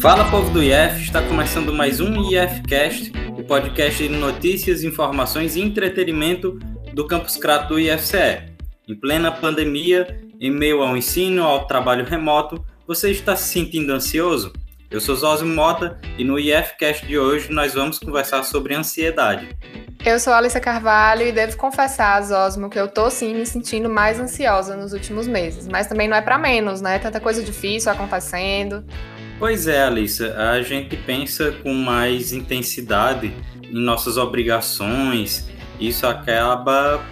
Fala povo do IF, está começando mais um IFcast, o podcast de notícias, informações e entretenimento do Campus Crato do IFCE. Em plena pandemia, em meio ao ensino, ao trabalho remoto, você está se sentindo ansioso? Eu sou Zosimo Mota e no IFcast de hoje nós vamos conversar sobre ansiedade. Eu sou Alissa Carvalho e devo confessar, Zosmo, que eu tô sim me sentindo mais ansiosa nos últimos meses. Mas também não é para menos, né? Tanta coisa difícil acontecendo. Pois é, Alissa, a gente pensa com mais intensidade em nossas obrigações, isso acaba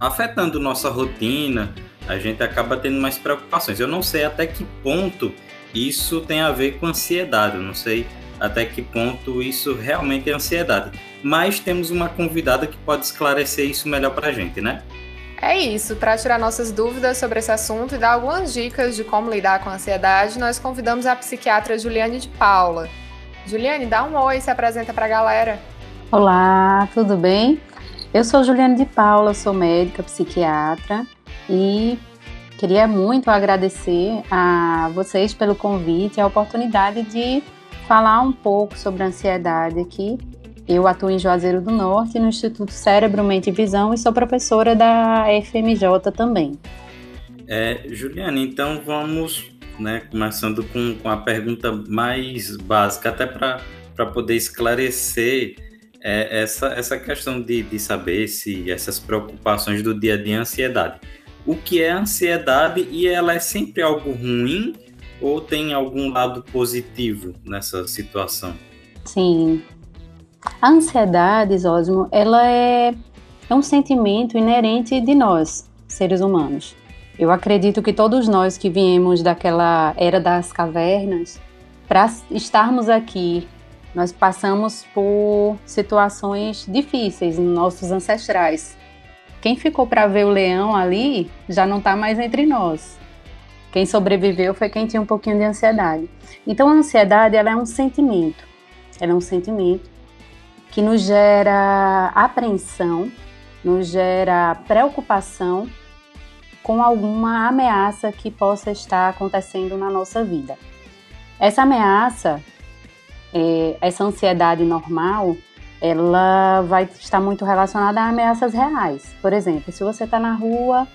afetando nossa rotina, a gente acaba tendo mais preocupações. Eu não sei até que ponto isso tem a ver com ansiedade, eu não sei até que ponto isso realmente é ansiedade. Mas temos uma convidada que pode esclarecer isso melhor para a gente, né? É isso, para tirar nossas dúvidas sobre esse assunto e dar algumas dicas de como lidar com a ansiedade, nós convidamos a psiquiatra Juliane de Paula. Juliane, dá um oi e se apresenta para a galera. Olá, tudo bem? Eu sou Juliane de Paula, sou médica, psiquiatra e queria muito agradecer a vocês pelo convite e a oportunidade de falar um pouco sobre ansiedade aqui. Eu atuo em Juazeiro do Norte, no Instituto Cérebro, Mente e Visão, e sou professora da FMJ também. É, Juliana, então vamos né, começando com, com a pergunta mais básica, até para poder esclarecer é, essa, essa questão de, de saber se essas preocupações do dia a dia, ansiedade. O que é ansiedade e ela é sempre algo ruim ou tem algum lado positivo nessa situação? Sim. A ansiedade, Zósimo, ela é, é um sentimento inerente de nós, seres humanos. Eu acredito que todos nós que viemos daquela era das cavernas, para estarmos aqui, nós passamos por situações difíceis, nossos ancestrais. Quem ficou para ver o leão ali já não está mais entre nós. Quem sobreviveu foi quem tinha um pouquinho de ansiedade. Então a ansiedade ela é um sentimento. Ela é um sentimento que nos gera apreensão, nos gera preocupação com alguma ameaça que possa estar acontecendo na nossa vida. Essa ameaça, é, essa ansiedade normal, ela vai estar muito relacionada a ameaças reais. Por exemplo, se você está na rua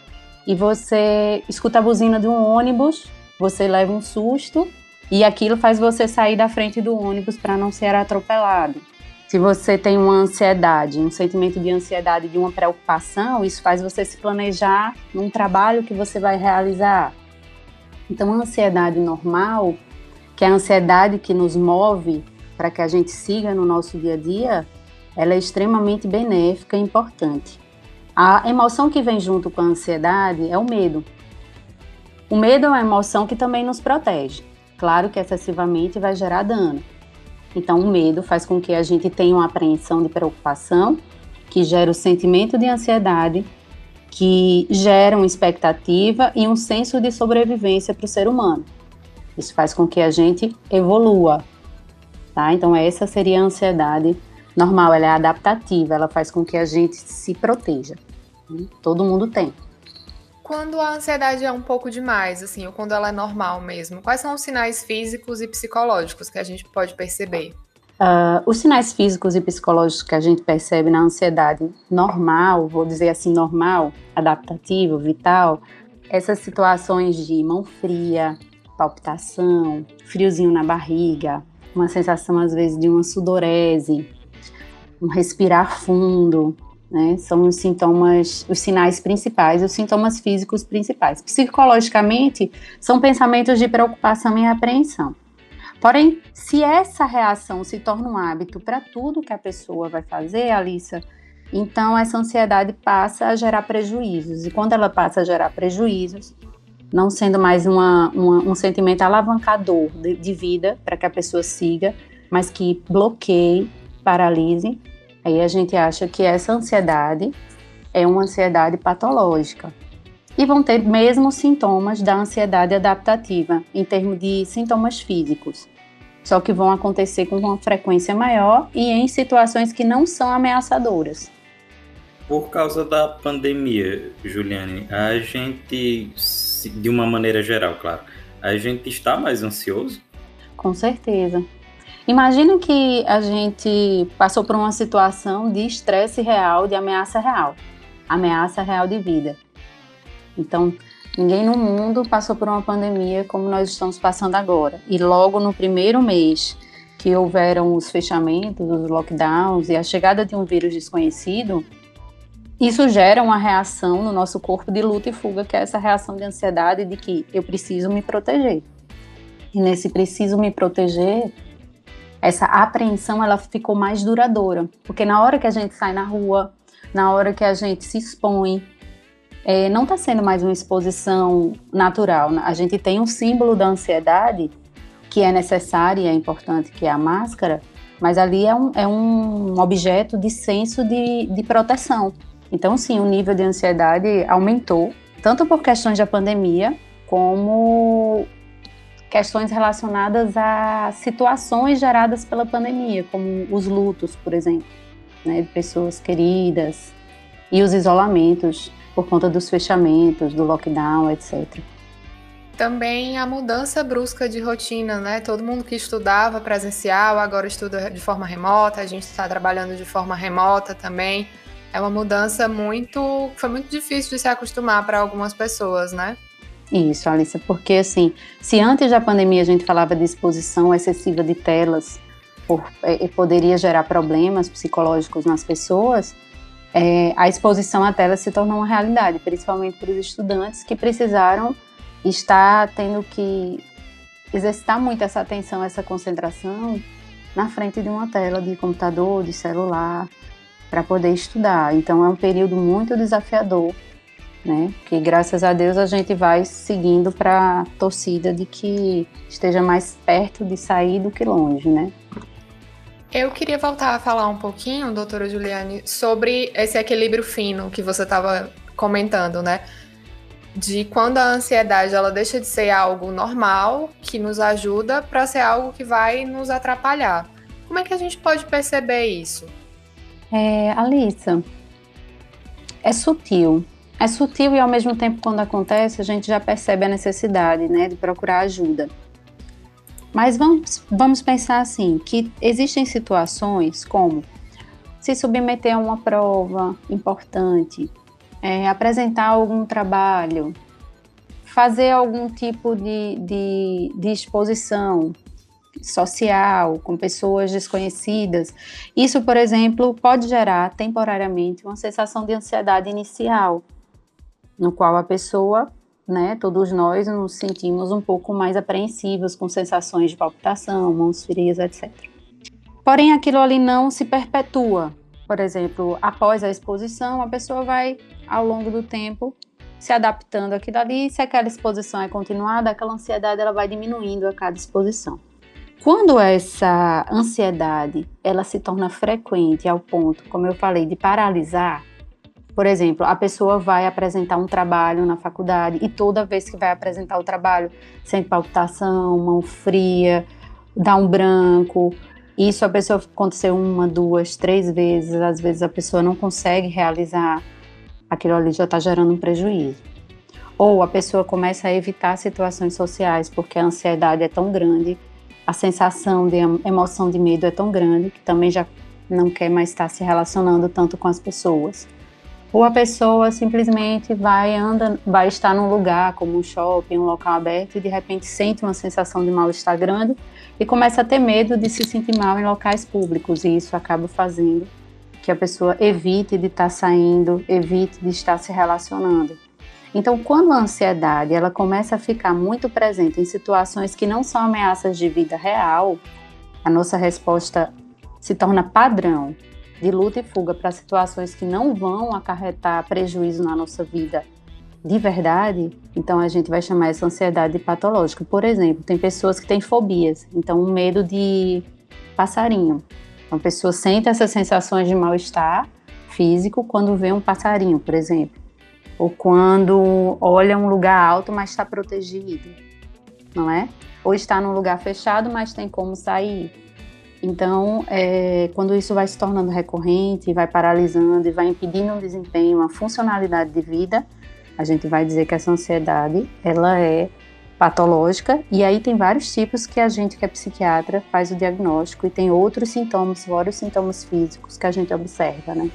e você escuta a buzina de um ônibus, você leva um susto e aquilo faz você sair da frente do ônibus para não ser atropelado. Se você tem uma ansiedade, um sentimento de ansiedade, de uma preocupação, isso faz você se planejar num trabalho que você vai realizar. Então, a ansiedade normal, que é a ansiedade que nos move para que a gente siga no nosso dia a dia, ela é extremamente benéfica e importante. A emoção que vem junto com a ansiedade é o medo. O medo é uma emoção que também nos protege. Claro que excessivamente vai gerar dano. Então, o medo faz com que a gente tenha uma apreensão de preocupação, que gera o sentimento de ansiedade, que gera uma expectativa e um senso de sobrevivência para o ser humano. Isso faz com que a gente evolua. Tá? Então, essa seria a ansiedade normal, ela é adaptativa, ela faz com que a gente se proteja. Todo mundo tem. Quando a ansiedade é um pouco demais, assim, ou quando ela é normal mesmo, quais são os sinais físicos e psicológicos que a gente pode perceber? Uh, os sinais físicos e psicológicos que a gente percebe na ansiedade normal, vou dizer assim, normal, adaptativo, vital, essas situações de mão fria, palpitação, friozinho na barriga, uma sensação às vezes de uma sudorese, um respirar fundo, né? São os sintomas, os sinais principais, os sintomas físicos principais. Psicologicamente, são pensamentos de preocupação e apreensão. Porém, se essa reação se torna um hábito para tudo que a pessoa vai fazer, Alissa, então essa ansiedade passa a gerar prejuízos. E quando ela passa a gerar prejuízos, não sendo mais uma, uma, um sentimento alavancador de, de vida para que a pessoa siga, mas que bloqueie, paralise, Aí a gente acha que essa ansiedade é uma ansiedade patológica. E vão ter mesmo sintomas da ansiedade adaptativa, em termos de sintomas físicos. Só que vão acontecer com uma frequência maior e em situações que não são ameaçadoras. Por causa da pandemia, Juliane, a gente, de uma maneira geral, claro, a gente está mais ansioso? Com certeza. Imagina que a gente passou por uma situação de estresse real, de ameaça real, ameaça real de vida. Então, ninguém no mundo passou por uma pandemia como nós estamos passando agora. E logo no primeiro mês que houveram os fechamentos, os lockdowns e a chegada de um vírus desconhecido, isso gera uma reação no nosso corpo de luta e fuga, que é essa reação de ansiedade de que eu preciso me proteger. E nesse preciso me proteger, essa apreensão ela ficou mais duradoura, porque na hora que a gente sai na rua, na hora que a gente se expõe, é, não está sendo mais uma exposição natural. Né? A gente tem um símbolo da ansiedade que é necessário e é importante, que é a máscara, mas ali é um, é um objeto de senso de, de proteção. Então, sim, o nível de ansiedade aumentou, tanto por questões da pandemia, como questões relacionadas a situações geradas pela pandemia, como os lutos, por exemplo, né, de pessoas queridas, e os isolamentos por conta dos fechamentos, do lockdown, etc. Também a mudança brusca de rotina, né? Todo mundo que estudava presencial agora estuda de forma remota, a gente está trabalhando de forma remota também. É uma mudança muito. foi muito difícil de se acostumar para algumas pessoas, né? Isso, Alissa, porque assim, se antes da pandemia a gente falava de exposição excessiva de telas, por, é, poderia gerar problemas psicológicos nas pessoas, é, a exposição à tela se tornou uma realidade, principalmente para os estudantes que precisaram estar tendo que exercitar muito essa atenção, essa concentração na frente de uma tela de computador, de celular, para poder estudar. Então é um período muito desafiador né? Que graças a Deus a gente vai seguindo para a torcida de que esteja mais perto de sair do que longe, né? Eu queria voltar a falar um pouquinho, doutora Juliane, sobre esse equilíbrio fino que você estava comentando, né? De quando a ansiedade ela deixa de ser algo normal, que nos ajuda, para ser algo que vai nos atrapalhar. Como é que a gente pode perceber isso? É, Alissa, é sutil, é sutil e ao mesmo tempo quando acontece a gente já percebe a necessidade, né, de procurar ajuda. Mas vamos, vamos pensar assim, que existem situações como se submeter a uma prova importante, é, apresentar algum trabalho, fazer algum tipo de, de, de exposição social com pessoas desconhecidas. Isso, por exemplo, pode gerar temporariamente uma sensação de ansiedade inicial, no qual a pessoa, né, todos nós nos sentimos um pouco mais apreensivos, com sensações de palpitação, mãos frias, etc. Porém, aquilo ali não se perpetua. Por exemplo, após a exposição, a pessoa vai, ao longo do tempo, se adaptando àquilo ali. Se aquela exposição é continuada, aquela ansiedade ela vai diminuindo a cada exposição. Quando essa ansiedade ela se torna frequente ao ponto, como eu falei, de paralisar, por exemplo, a pessoa vai apresentar um trabalho na faculdade e toda vez que vai apresentar o trabalho sente palpitação, mão fria, dá um branco. Isso a pessoa aconteceu uma, duas, três vezes, às vezes a pessoa não consegue realizar, aquilo ali já está gerando um prejuízo. Ou a pessoa começa a evitar situações sociais porque a ansiedade é tão grande, a sensação de emoção de medo é tão grande que também já não quer mais estar se relacionando tanto com as pessoas. Ou a pessoa simplesmente vai anda, vai estar num lugar como um shopping, um local aberto e de repente sente uma sensação de mal-estar grande e começa a ter medo de se sentir mal em locais públicos e isso acaba fazendo que a pessoa evite de estar saindo, evite de estar se relacionando. Então, quando a ansiedade ela começa a ficar muito presente em situações que não são ameaças de vida real, a nossa resposta se torna padrão de luta e fuga para situações que não vão acarretar prejuízo na nossa vida de verdade, então a gente vai chamar essa ansiedade patológica. Por exemplo, tem pessoas que têm fobias, então um medo de passarinho. Uma pessoa sente essas sensações de mal-estar físico quando vê um passarinho, por exemplo, ou quando olha um lugar alto, mas está protegido, não é? Ou está num lugar fechado, mas tem como sair. Então, é, quando isso vai se tornando recorrente, vai paralisando e vai impedindo um desempenho, uma funcionalidade de vida, a gente vai dizer que essa ansiedade ela é patológica e aí tem vários tipos que a gente que é psiquiatra faz o diagnóstico e tem outros sintomas, vários sintomas físicos que a gente observa, né?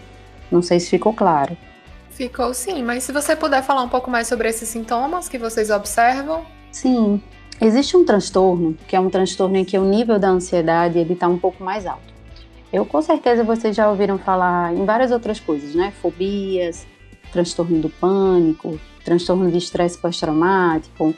Não sei se ficou claro. Ficou sim, mas se você puder falar um pouco mais sobre esses sintomas que vocês observam. Sim, existe um transtorno, que é um transtorno em que o nível da ansiedade está um pouco mais alto. Eu com certeza vocês já ouviram falar em várias outras coisas, né? Fobias, transtorno do pânico, transtorno de estresse pós-traumático,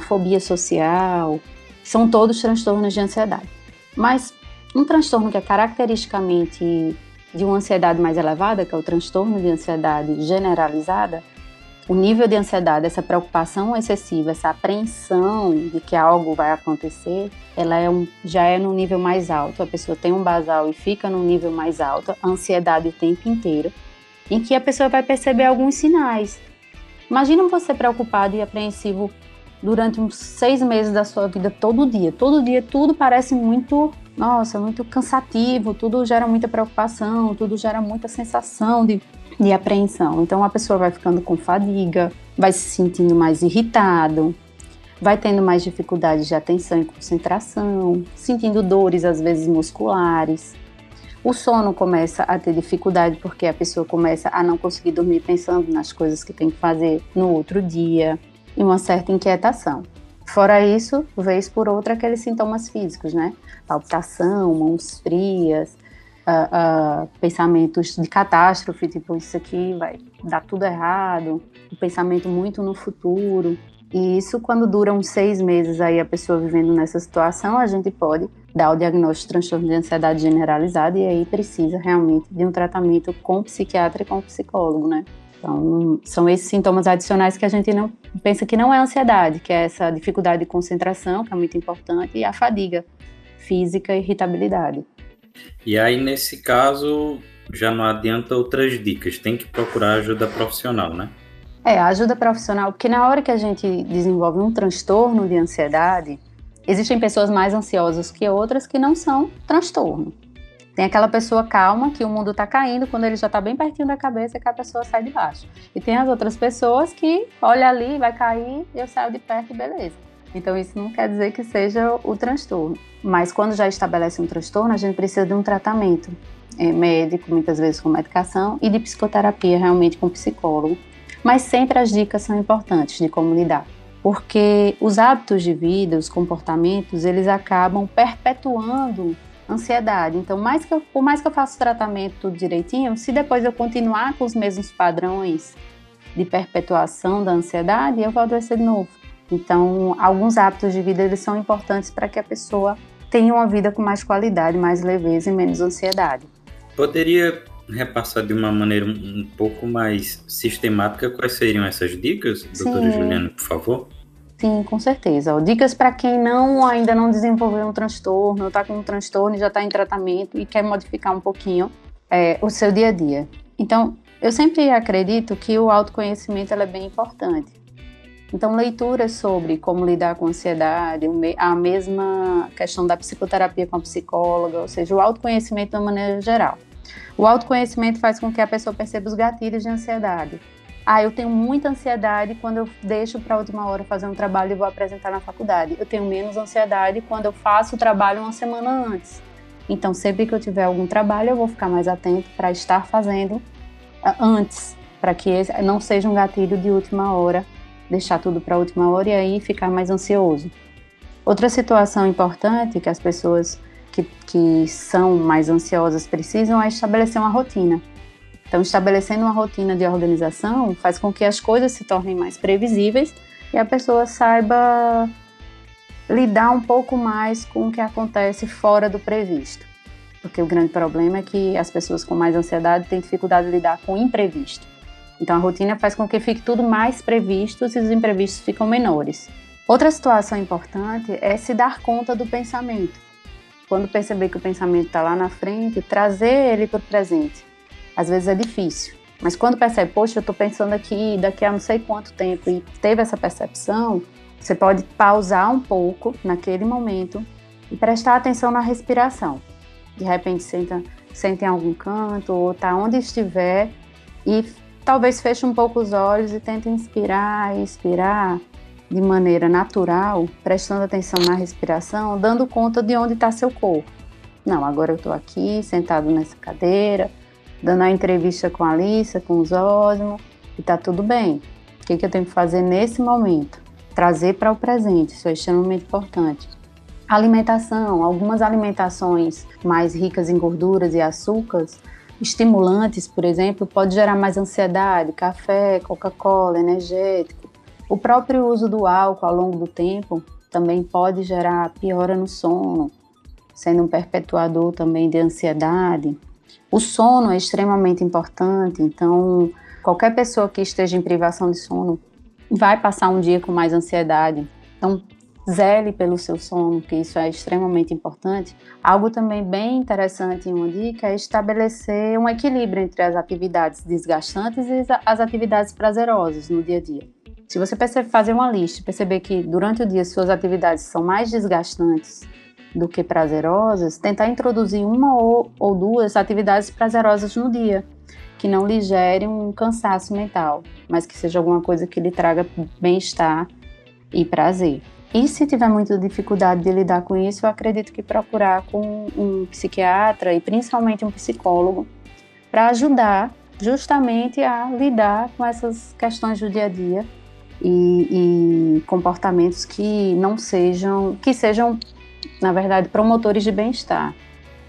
fobia social, são todos transtornos de ansiedade. Mas um transtorno que é caracteristicamente de uma ansiedade mais elevada, que é o transtorno de ansiedade generalizada, o nível de ansiedade, essa preocupação excessiva, essa apreensão de que algo vai acontecer, ela é um, já é no nível mais alto. A pessoa tem um basal e fica no nível mais alto, a ansiedade o tempo inteiro, em que a pessoa vai perceber alguns sinais. Imagina você preocupado e apreensivo durante uns seis meses da sua vida, todo dia. Todo dia tudo parece muito, nossa, muito cansativo, tudo gera muita preocupação, tudo gera muita sensação de, de apreensão. Então a pessoa vai ficando com fadiga, vai se sentindo mais irritado, vai tendo mais dificuldades de atenção e concentração, sentindo dores às vezes musculares. O sono começa a ter dificuldade porque a pessoa começa a não conseguir dormir pensando nas coisas que tem que fazer no outro dia e uma certa inquietação. Fora isso, vez por outra, aqueles sintomas físicos, né? Palpitação, mãos frias, uh, uh, pensamentos de catástrofe, tipo, isso aqui vai dar tudo errado, o pensamento muito no futuro. E isso, quando dura uns seis meses aí a pessoa vivendo nessa situação, a gente pode dar o diagnóstico de transtorno de ansiedade generalizada e aí precisa realmente de um tratamento com psiquiatra e com psicólogo, né? Então, são esses sintomas adicionais que a gente não pensa que não é ansiedade, que é essa dificuldade de concentração, que é muito importante, e a fadiga física e irritabilidade. E aí, nesse caso, já não adianta outras dicas, tem que procurar ajuda profissional, né? É, ajuda profissional, porque na hora que a gente desenvolve um transtorno de ansiedade, existem pessoas mais ansiosas que outras que não são transtorno. Tem aquela pessoa calma que o mundo está caindo quando ele já está bem pertinho da cabeça que a pessoa sai de baixo. E tem as outras pessoas que olha ali, vai cair, eu saio de perto e beleza. Então isso não quer dizer que seja o transtorno. Mas quando já estabelece um transtorno, a gente precisa de um tratamento é, médico, muitas vezes com medicação, e de psicoterapia realmente com psicólogo. Mas sempre as dicas são importantes de como lidar porque os hábitos de vida, os comportamentos, eles acabam perpetuando ansiedade. Então, mais que eu, por mais que eu faça o tratamento tudo direitinho, se depois eu continuar com os mesmos padrões de perpetuação da ansiedade, eu vou adoecer de novo. Então, alguns hábitos de vida eles são importantes para que a pessoa tenha uma vida com mais qualidade, mais leveza e menos ansiedade. Poderia repassar de uma maneira um pouco mais sistemática quais seriam essas dicas, doutora Juliana, por favor? Sim, com certeza. Dicas para quem não ainda não desenvolveu um transtorno, está com um transtorno e já está em tratamento e quer modificar um pouquinho é, o seu dia a dia. Então, eu sempre acredito que o autoconhecimento é bem importante. Então, leituras sobre como lidar com ansiedade, a mesma questão da psicoterapia com a psicóloga, ou seja, o autoconhecimento de uma maneira geral. O autoconhecimento faz com que a pessoa perceba os gatilhos de ansiedade ah, eu tenho muita ansiedade quando eu deixo para a última hora fazer um trabalho e vou apresentar na faculdade. Eu tenho menos ansiedade quando eu faço o trabalho uma semana antes. Então, sempre que eu tiver algum trabalho, eu vou ficar mais atento para estar fazendo ah, antes, para que não seja um gatilho de última hora, deixar tudo para a última hora e aí ficar mais ansioso. Outra situação importante que as pessoas que, que são mais ansiosas precisam é estabelecer uma rotina. Então, estabelecendo uma rotina de organização faz com que as coisas se tornem mais previsíveis e a pessoa saiba lidar um pouco mais com o que acontece fora do previsto. Porque o grande problema é que as pessoas com mais ansiedade têm dificuldade de lidar com o imprevisto. Então, a rotina faz com que fique tudo mais previsto e os imprevistos ficam menores. Outra situação importante é se dar conta do pensamento. Quando perceber que o pensamento está lá na frente, trazer ele para o presente às vezes é difícil. Mas quando percebe, poxa, eu estou pensando aqui daqui a não sei quanto tempo e teve essa percepção, você pode pausar um pouco naquele momento e prestar atenção na respiração. De repente senta, senta em algum canto ou tá onde estiver e talvez feche um pouco os olhos e tente inspirar e expirar de maneira natural, prestando atenção na respiração, dando conta de onde está seu corpo. Não, agora eu estou aqui, sentado nessa cadeira, dando a entrevista com a Alissa, com os Osmo, e está tudo bem. O que, que eu tenho que fazer nesse momento? Trazer para o presente, isso é extremamente importante. Alimentação, algumas alimentações mais ricas em gorduras e açúcares, estimulantes, por exemplo, pode gerar mais ansiedade, café, Coca-Cola, energético. O próprio uso do álcool ao longo do tempo também pode gerar piora no sono, sendo um perpetuador também de ansiedade. O sono é extremamente importante, então qualquer pessoa que esteja em privação de sono vai passar um dia com mais ansiedade. Então, zele pelo seu sono, que isso é extremamente importante. Algo também bem interessante em uma dica é estabelecer um equilíbrio entre as atividades desgastantes e as atividades prazerosas no dia a dia. Se você perceber, fazer uma lista, perceber que durante o dia suas atividades são mais desgastantes do que prazerosas, tentar introduzir uma ou, ou duas atividades prazerosas no dia, que não lhe gere um cansaço mental, mas que seja alguma coisa que lhe traga bem-estar e prazer. E se tiver muita dificuldade de lidar com isso, eu acredito que procurar com um psiquiatra e principalmente um psicólogo para ajudar justamente a lidar com essas questões do dia a dia e, e comportamentos que não sejam, que sejam na verdade, promotores de bem-estar,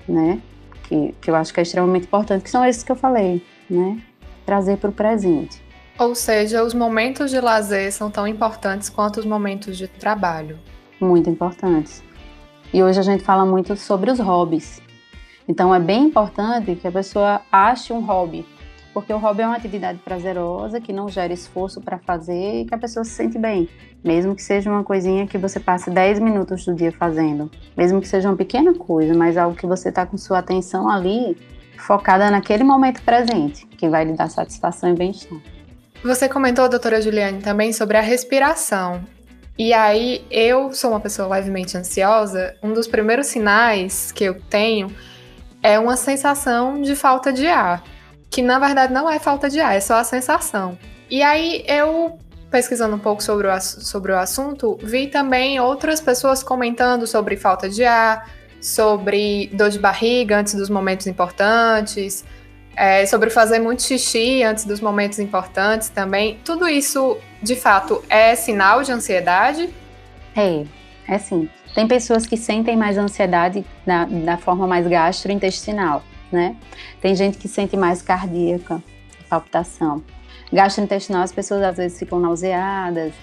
né? Que, que eu acho que é extremamente importante, que são esses que eu falei, né? Trazer para o presente. Ou seja, os momentos de lazer são tão importantes quanto os momentos de trabalho. Muito importantes. E hoje a gente fala muito sobre os hobbies. Então é bem importante que a pessoa ache um hobby porque o hobby é uma atividade prazerosa que não gera esforço para fazer e que a pessoa se sente bem, mesmo que seja uma coisinha que você passe 10 minutos do dia fazendo, mesmo que seja uma pequena coisa, mas algo que você está com sua atenção ali focada naquele momento presente, que vai lhe dar satisfação e bem-estar. Você comentou, doutora Juliane, também sobre a respiração. E aí, eu sou uma pessoa levemente ansiosa. Um dos primeiros sinais que eu tenho é uma sensação de falta de ar que na verdade não é falta de ar, é só a sensação. E aí eu pesquisando um pouco sobre o, sobre o assunto, vi também outras pessoas comentando sobre falta de ar, sobre dor de barriga antes dos momentos importantes, é, sobre fazer muito xixi antes dos momentos importantes também. Tudo isso, de fato, é sinal de ansiedade? É, é sim. Tem pessoas que sentem mais ansiedade da, da forma mais gastrointestinal né? Tem gente que sente mais cardíaca, palpitação. Gastrointestinal, as pessoas às vezes ficam nauseadas,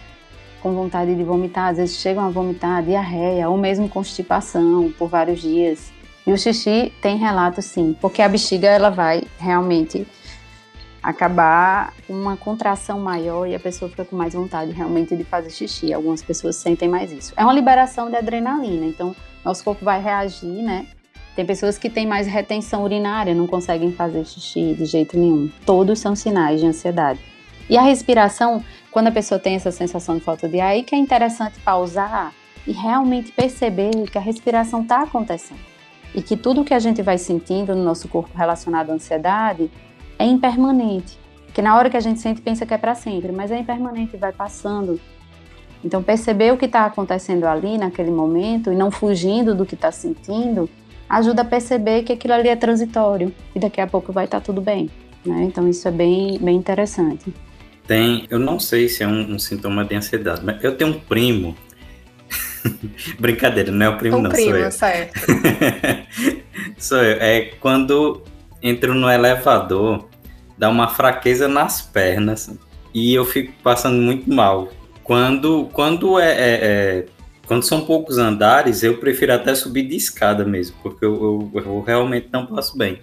com vontade de vomitar, às vezes chegam a vomitar, diarreia ou mesmo constipação por vários dias. E o xixi tem relato sim, porque a bexiga ela vai realmente acabar uma contração maior e a pessoa fica com mais vontade realmente de fazer xixi. Algumas pessoas sentem mais isso. É uma liberação de adrenalina, então nosso corpo vai reagir, né, tem pessoas que têm mais retenção urinária, não conseguem fazer xixi de jeito nenhum. Todos são sinais de ansiedade. E a respiração, quando a pessoa tem essa sensação de falta de ar, aí que é interessante pausar e realmente perceber que a respiração está acontecendo. E que tudo que a gente vai sentindo no nosso corpo relacionado à ansiedade é impermanente. Que na hora que a gente sente, pensa que é para sempre, mas é impermanente, vai passando. Então, perceber o que está acontecendo ali naquele momento e não fugindo do que está sentindo ajuda a perceber que aquilo ali é transitório e daqui a pouco vai estar tudo bem. Né? Então isso é bem, bem interessante. Tem, eu não sei se é um, um sintoma de ansiedade, mas eu tenho um primo. Brincadeira, não é o primo, um não, primo, sou eu. certo. sou eu. É quando entro no elevador, dá uma fraqueza nas pernas e eu fico passando muito mal. Quando, quando é, é, é quando são poucos andares, eu prefiro até subir de escada mesmo, porque eu, eu, eu realmente não passo bem.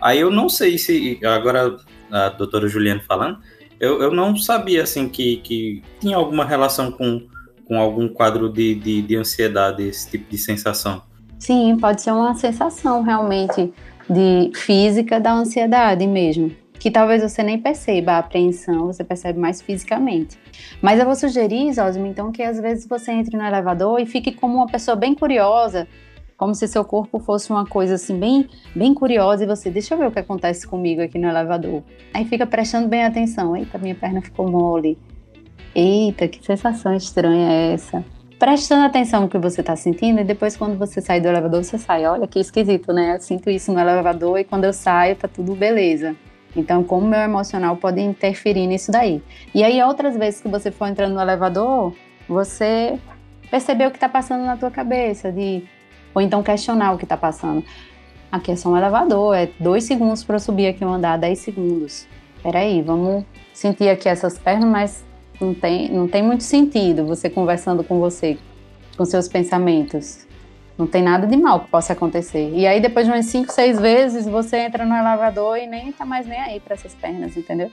Aí eu não sei se, agora a doutora Juliana falando, eu, eu não sabia assim que, que tinha alguma relação com, com algum quadro de, de, de ansiedade, esse tipo de sensação. Sim, pode ser uma sensação realmente de física da ansiedade mesmo que talvez você nem perceba a apreensão, você percebe mais fisicamente. Mas eu vou sugerir, Zósimo, então, que às vezes você entre no elevador e fique como uma pessoa bem curiosa, como se seu corpo fosse uma coisa assim bem, bem curiosa e você, deixa eu ver o que acontece comigo aqui no elevador. Aí fica prestando bem atenção. Eita, minha perna ficou mole. Eita, que sensação estranha é essa? Prestando atenção no que você está sentindo e depois quando você sai do elevador, você sai, olha que esquisito, né? Eu sinto isso no elevador e quando eu saio tá tudo beleza. Então, como meu emocional pode interferir nisso daí. E aí, outras vezes que você for entrando no elevador, você percebeu o que está passando na tua cabeça, de ou então questionar o que está passando. Aqui é só um elevador, é dois segundos para subir aqui um andar, dez segundos. Peraí, vamos sentir aqui essas pernas, mas não tem, não tem muito sentido você conversando com você, com seus pensamentos. Não tem nada de mal que possa acontecer. E aí, depois de umas cinco, seis vezes, você entra no elevador e nem tá mais nem aí para essas pernas, entendeu?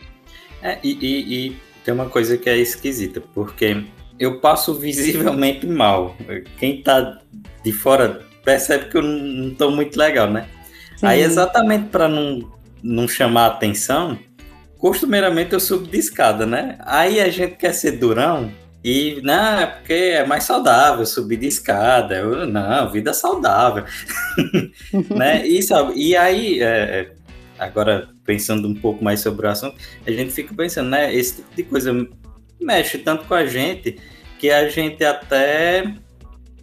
É, e, e, e tem uma coisa que é esquisita, porque eu passo visivelmente mal. Quem tá de fora percebe que eu não tô muito legal, né? Sim. Aí, exatamente para não, não chamar atenção, costumeiramente eu subo de escada, né? Aí a gente quer ser durão e, não, é porque é mais saudável subir de escada. Eu, não, vida saudável. né? E, sabe, e aí, é, é, agora pensando um pouco mais sobre o assunto, a gente fica pensando, né? Esse tipo de coisa mexe tanto com a gente que a gente até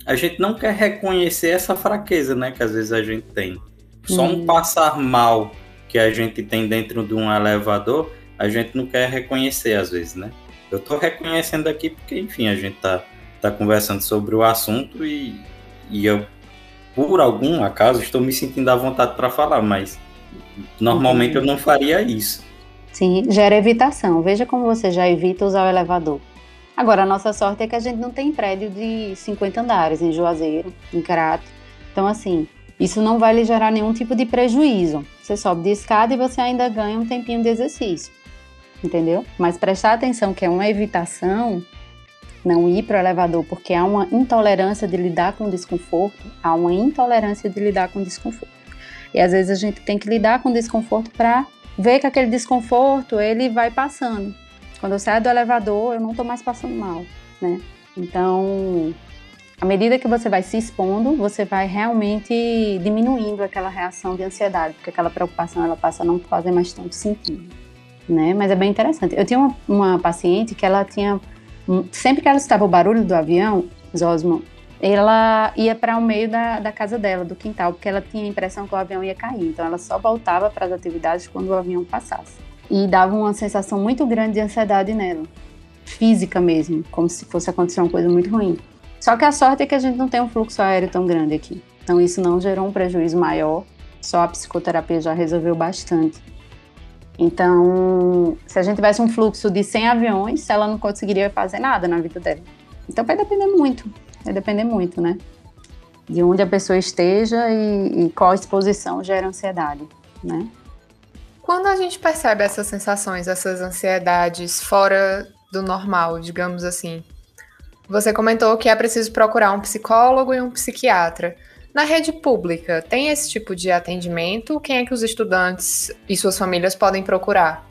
a gente não quer reconhecer essa fraqueza, né, que às vezes a gente tem. Só um hum. passar mal que a gente tem dentro de um elevador, a gente não quer reconhecer às vezes, né? Eu tô reconhecendo aqui porque, enfim, a gente tá, tá conversando sobre o assunto e, e eu, por algum acaso, estou me sentindo à vontade para falar, mas normalmente uhum. eu não faria isso. Sim, gera evitação. Veja como você já evita usar o elevador. Agora, a nossa sorte é que a gente não tem prédio de 50 andares em Juazeiro, em Crato. Então, assim, isso não vai lhe gerar nenhum tipo de prejuízo. Você sobe de escada e você ainda ganha um tempinho de exercício. Entendeu? Mas prestar atenção que é uma evitação não ir para o elevador porque há uma intolerância de lidar com desconforto, há uma intolerância de lidar com desconforto. E às vezes a gente tem que lidar com desconforto para ver que aquele desconforto ele vai passando. Quando eu saio do elevador, eu não estou mais passando mal, né? Então, à medida que você vai se expondo, você vai realmente diminuindo aquela reação de ansiedade, porque aquela preocupação ela passa a não fazer mais tanto sentido, né? Mas é bem interessante. Eu tinha uma, uma paciente que ela tinha sempre que ela estava o barulho do avião, Zosmo, ela ia para o meio da, da casa dela, do quintal, porque ela tinha a impressão que o avião ia cair. Então ela só voltava para as atividades quando o avião passasse e dava uma sensação muito grande de ansiedade nela, física mesmo, como se fosse acontecer uma coisa muito ruim. Só que a sorte é que a gente não tem um fluxo aéreo tão grande aqui, então isso não gerou um prejuízo maior, só a psicoterapia já resolveu bastante. Então, se a gente tivesse um fluxo de 100 aviões, ela não conseguiria fazer nada na vida dela. Então vai depender muito, vai depender muito, né? De onde a pessoa esteja e, e qual exposição gera ansiedade, né? Quando a gente percebe essas sensações, essas ansiedades fora do normal, digamos assim, você comentou que é preciso procurar um psicólogo e um psiquiatra. Na rede pública, tem esse tipo de atendimento? Quem é que os estudantes e suas famílias podem procurar?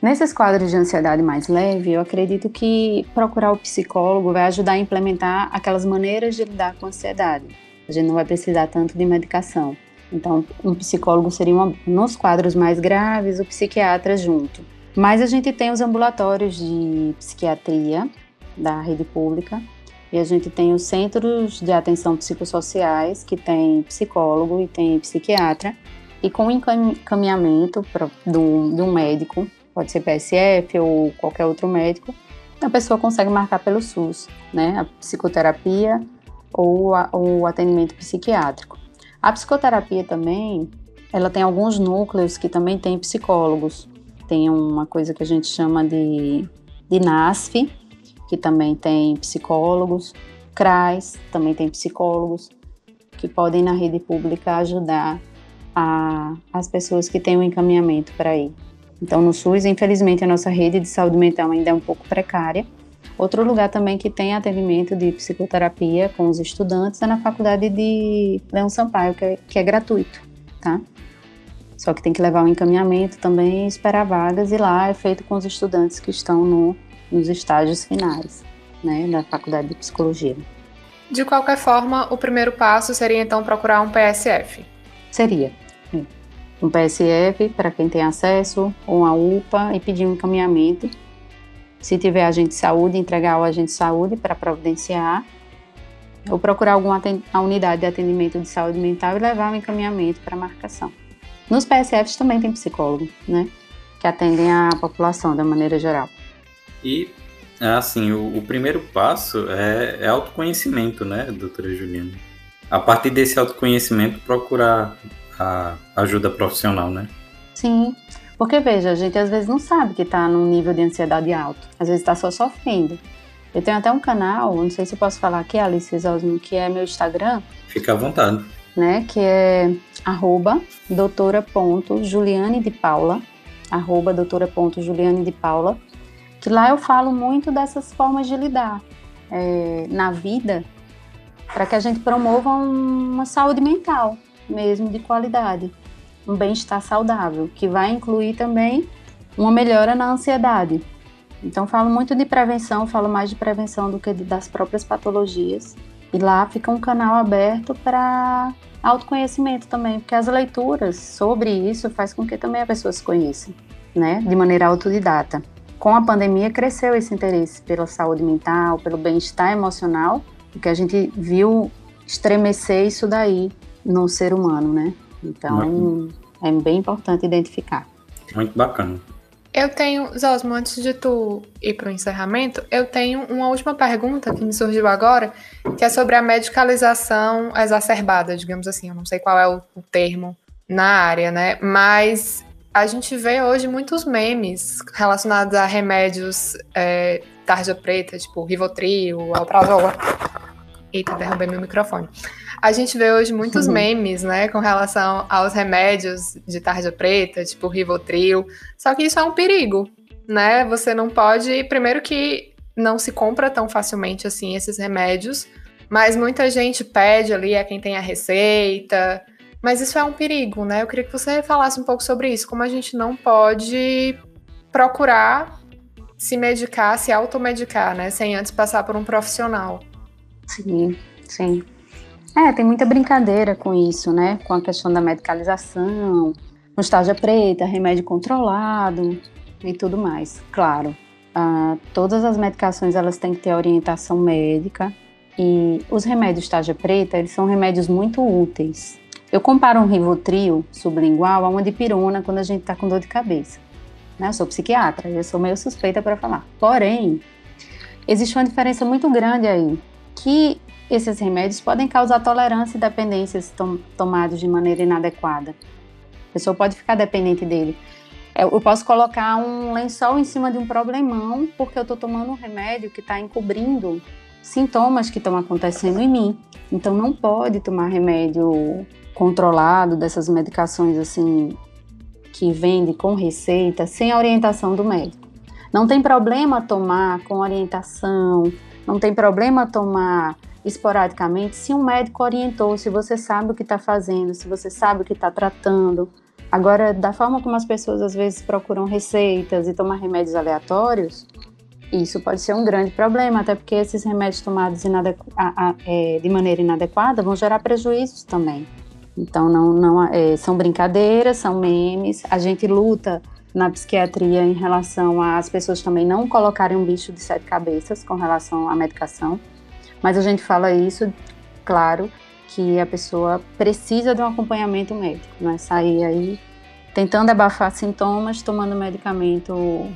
Nesses quadros de ansiedade mais leve, eu acredito que procurar o psicólogo vai ajudar a implementar aquelas maneiras de lidar com a ansiedade. A gente não vai precisar tanto de medicação. Então, um psicólogo seria uma, nos quadros mais graves, o psiquiatra junto. Mas a gente tem os ambulatórios de psiquiatria da rede pública e a gente tem os centros de atenção psicossociais que tem psicólogo e tem psiquiatra e com encaminhamento de, de um médico, pode ser PSF ou qualquer outro médico, a pessoa consegue marcar pelo SUS, né, a psicoterapia ou o atendimento psiquiátrico. A psicoterapia também, ela tem alguns núcleos que também tem psicólogos. Tem uma coisa que a gente chama de, de NASF, que também tem psicólogos. CRAS também tem psicólogos que podem na rede pública ajudar a, as pessoas que têm um encaminhamento para ir. Então, no SUS, infelizmente, a nossa rede de saúde mental ainda é um pouco precária, Outro lugar também que tem atendimento de psicoterapia com os estudantes é na faculdade de Leão Sampaio, que é, que é gratuito, tá? Só que tem que levar o um encaminhamento também esperar vagas, e lá é feito com os estudantes que estão no, nos estágios finais, né, da faculdade de psicologia. De qualquer forma, o primeiro passo seria então procurar um PSF. Seria. Um PSF para quem tem acesso, ou uma UPA e pedir um encaminhamento. Se tiver agente de saúde, entregar ao agente de saúde para providenciar. Ou procurar alguma a unidade de atendimento de saúde mental e levar o um encaminhamento para marcação. Nos PSFs também tem psicólogo, né? Que atendem a população da maneira geral. E assim, o, o primeiro passo é, é, autoconhecimento, né, doutora Juliana? A partir desse autoconhecimento, procurar a ajuda profissional, né? Sim, porque veja, a gente às vezes não sabe que está num nível de ansiedade alto, às vezes está só sofrendo. Eu tenho até um canal, não sei se eu posso falar aqui, Alice Osmo, que é meu Instagram. Fica à vontade. Né, que é arroba doutora.juliane de Paula, arroba doutora.juliane de Paula, que lá eu falo muito dessas formas de lidar é, na vida para que a gente promova uma saúde mental mesmo de qualidade, um bem-estar saudável, que vai incluir também uma melhora na ansiedade. Então falo muito de prevenção, falo mais de prevenção do que das próprias patologias. E lá fica um canal aberto para autoconhecimento também, porque as leituras sobre isso faz com que também a pessoa se conheça, né, de maneira autodidata com a pandemia cresceu esse interesse pela saúde mental, pelo bem-estar emocional, porque a gente viu estremecer isso daí no ser humano, né? Então é bem importante identificar. Muito bacana. Eu tenho, Zosmo, antes de tu ir para o encerramento, eu tenho uma última pergunta que me surgiu agora, que é sobre a medicalização exacerbada, digamos assim. Eu não sei qual é o, o termo na área, né? Mas a gente vê hoje muitos memes relacionados a remédios é, tarja preta, tipo Rivotril, Alprazola. Eita, derrubei meu microfone. A gente vê hoje muitos uhum. memes, né, com relação aos remédios de tarja preta, tipo Rivotril. Só que isso é um perigo, né? Você não pode, primeiro que não se compra tão facilmente assim esses remédios, mas muita gente pede ali a quem tem a receita, mas isso é um perigo, né? Eu queria que você falasse um pouco sobre isso, como a gente não pode procurar se medicar, se automedicar, né? Sem antes passar por um profissional. Sim, sim. É, tem muita brincadeira com isso, né? Com a questão da medicalização, mostarda preta, remédio controlado e tudo mais. Claro, uh, todas as medicações elas têm que ter orientação médica e os remédios tarja preta, eles são remédios muito úteis. Eu comparo um Rivotril sublingual a uma dipirona quando a gente está com dor de cabeça. Né? Eu sou psiquiatra, eu sou meio suspeita para falar. Porém, existe uma diferença muito grande aí, que esses remédios podem causar tolerância e dependência se tom tomados de maneira inadequada. A pessoa pode ficar dependente dele. É, eu posso colocar um lençol em cima de um problemão porque eu estou tomando um remédio que está encobrindo sintomas que estão acontecendo em mim. Então não pode tomar remédio controlado dessas medicações assim que vende com receita sem a orientação do médico. Não tem problema tomar com orientação, não tem problema tomar esporadicamente se um médico orientou, se você sabe o que está fazendo, se você sabe o que está tratando. Agora, da forma como as pessoas às vezes procuram receitas e tomar remédios aleatórios, isso pode ser um grande problema, até porque esses remédios tomados é, de maneira inadequada vão gerar prejuízos também. Então, não, não é, são brincadeiras, são memes. A gente luta na psiquiatria em relação às pessoas também não colocarem um bicho de sete cabeças com relação à medicação. Mas a gente fala isso, claro, que a pessoa precisa de um acompanhamento médico, não é sair aí tentando abafar sintomas, tomando medicamento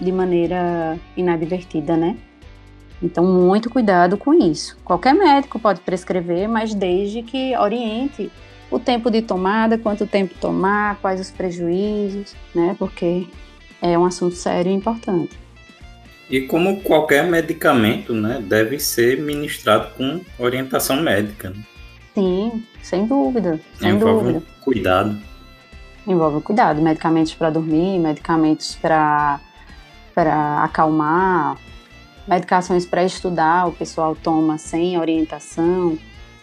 de maneira inadvertida, né? Então, muito cuidado com isso. Qualquer médico pode prescrever, mas desde que oriente o tempo de tomada, quanto tempo tomar, quais os prejuízos, né? Porque é um assunto sério e importante. E como qualquer medicamento, né, deve ser ministrado com orientação médica. Né? Sim, sem dúvida, sem Envolve dúvida. Cuidado. Envolve cuidado, medicamentos para dormir, medicamentos para para acalmar, medicações para estudar, o pessoal toma sem orientação.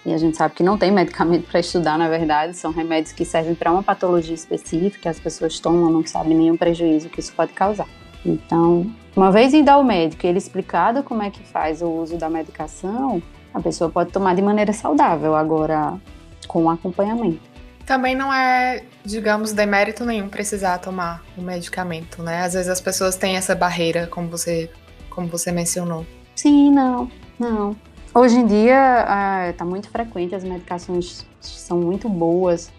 E a gente sabe que não tem medicamento para estudar, na verdade, são remédios que servem para uma patologia específica, as pessoas tomam, não sabem nenhum prejuízo que isso pode causar. Então, uma vez indo ao médico, ele explicado como é que faz o uso da medicação, a pessoa pode tomar de maneira saudável, agora com acompanhamento. Também não é, digamos, demérito nenhum precisar tomar o medicamento, né? Às vezes as pessoas têm essa barreira, como você, como você mencionou. Sim, não, não. Hoje em dia está muito frequente, as medicações são muito boas.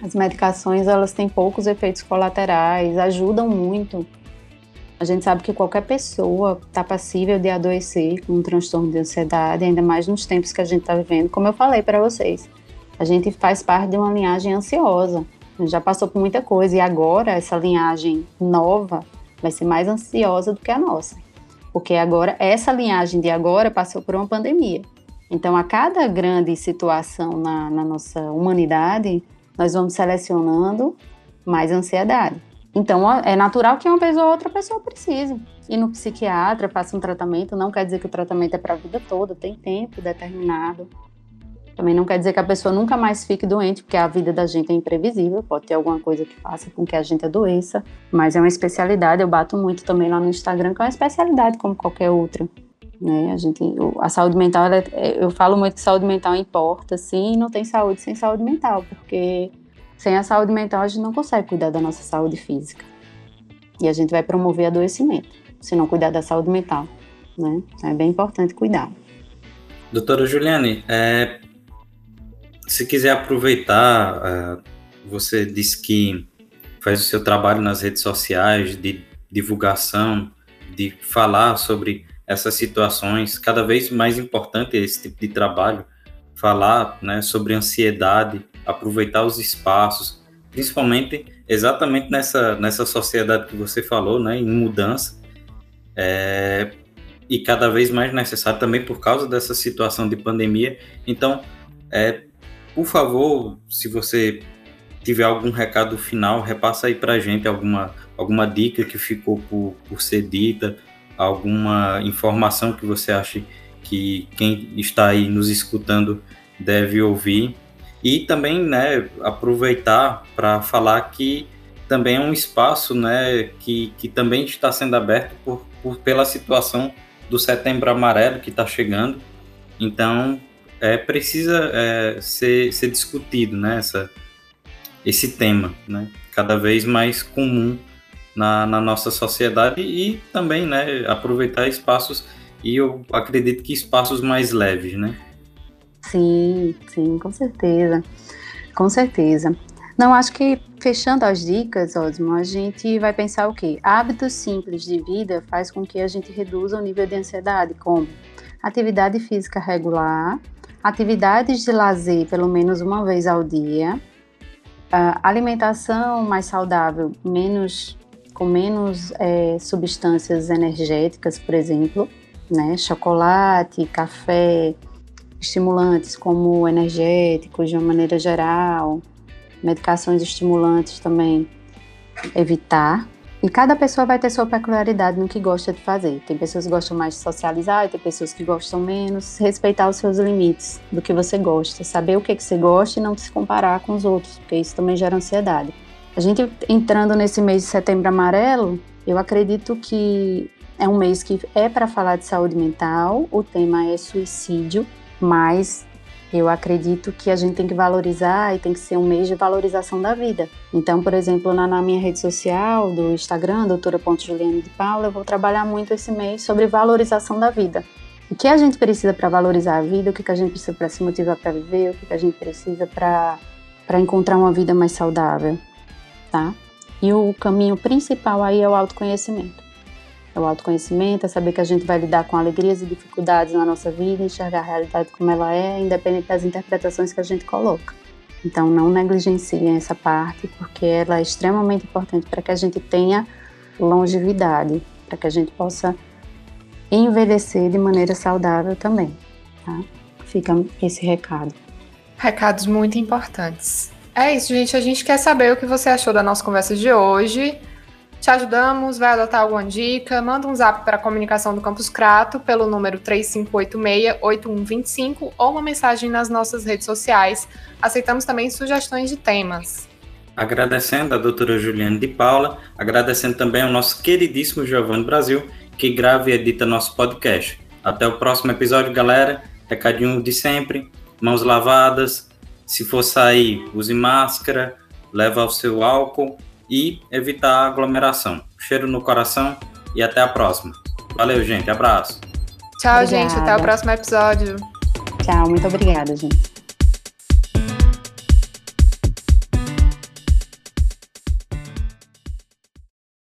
As medicações elas têm poucos efeitos colaterais, ajudam muito. A gente sabe que qualquer pessoa está passível de adoecer com um transtorno de ansiedade, ainda mais nos tempos que a gente está vivendo. Como eu falei para vocês, a gente faz parte de uma linhagem ansiosa. Já passou por muita coisa e agora essa linhagem nova vai ser mais ansiosa do que a nossa. Porque agora, essa linhagem de agora passou por uma pandemia. Então, a cada grande situação na, na nossa humanidade, nós vamos selecionando mais ansiedade. Então, é natural que uma pessoa ou outra pessoa precise. Ir no psiquiatra, faça um tratamento, não quer dizer que o tratamento é para a vida toda, tem tempo determinado. Também não quer dizer que a pessoa nunca mais fique doente, porque a vida da gente é imprevisível, pode ter alguma coisa que faça com que a gente adoeça, mas é uma especialidade, eu bato muito também lá no Instagram, que é uma especialidade como qualquer outra. Né? A, gente, a saúde mental, ela, é, eu falo muito que saúde mental importa, sim, não tem saúde sem saúde mental, porque sem a saúde mental a gente não consegue cuidar da nossa saúde física. E a gente vai promover adoecimento, se não cuidar da saúde mental. Né? É bem importante cuidar. Doutora Juliane, é, se quiser aproveitar, uh, você disse que faz o seu trabalho nas redes sociais de divulgação, de falar sobre essas situações. Cada vez mais importante esse tipo de trabalho, falar né, sobre ansiedade, aproveitar os espaços, principalmente exatamente nessa, nessa sociedade que você falou, né, em mudança. É, e cada vez mais necessário também por causa dessa situação de pandemia. Então, é, por favor, se você tiver algum recado final, repassa aí para a gente alguma, alguma dica que ficou por, por ser dita, alguma informação que você acha que quem está aí nos escutando deve ouvir. E também né, aproveitar para falar que também é um espaço né, que, que também está sendo aberto por, por pela situação do Setembro Amarelo que está chegando. Então, é, precisa é, ser, ser discutido, né, essa, esse tema, né, cada vez mais comum na, na nossa sociedade e também, né, aproveitar espaços e eu acredito que espaços mais leves, né? Sim, sim, com certeza, com certeza. Não, acho que fechando as dicas, Osmo, a gente vai pensar o quê? Hábitos simples de vida faz com que a gente reduza o nível de ansiedade, como atividade física regular, atividades de lazer pelo menos uma vez ao dia, alimentação mais saudável, menos com menos é, substâncias energéticas, por exemplo, né? chocolate, café, estimulantes como energéticos de uma maneira geral, medicações estimulantes também evitar. E cada pessoa vai ter sua peculiaridade no que gosta de fazer. Tem pessoas que gostam mais de socializar, tem pessoas que gostam menos. Respeitar os seus limites do que você gosta. Saber o que, que você gosta e não se comparar com os outros, porque isso também gera ansiedade. A gente entrando nesse mês de setembro amarelo, eu acredito que é um mês que é para falar de saúde mental. O tema é suicídio, mas eu acredito que a gente tem que valorizar e tem que ser um mês de valorização da vida. Então, por exemplo, na, na minha rede social do Instagram, doutora.juliane de Paula, eu vou trabalhar muito esse mês sobre valorização da vida. O que a gente precisa para valorizar a vida, o que a gente precisa para se motivar para viver, o que a gente precisa para encontrar uma vida mais saudável, tá? E o caminho principal aí é o autoconhecimento. É o autoconhecimento, é saber que a gente vai lidar com alegrias e dificuldades na nossa vida, enxergar a realidade como ela é, independente das interpretações que a gente coloca. Então, não negligenciem essa parte, porque ela é extremamente importante para que a gente tenha longevidade, para que a gente possa envelhecer de maneira saudável também. Tá? Fica esse recado. Recados muito importantes. É isso, gente. A gente quer saber o que você achou da nossa conversa de hoje. Te ajudamos, vai adotar alguma dica, manda um zap para a comunicação do Campus Crato pelo número 3586-8125 ou uma mensagem nas nossas redes sociais. Aceitamos também sugestões de temas. Agradecendo a doutora Juliane de Paula, agradecendo também ao nosso queridíssimo Giovanni Brasil, que grava e edita nosso podcast. Até o próximo episódio, galera. recadinho de sempre, mãos lavadas, se for sair, use máscara, leva o seu álcool e evitar aglomeração. Cheiro no coração e até a próxima. Valeu, gente. Abraço. Tchau, obrigada. gente. Até o próximo episódio. Tchau. Muito obrigada, gente.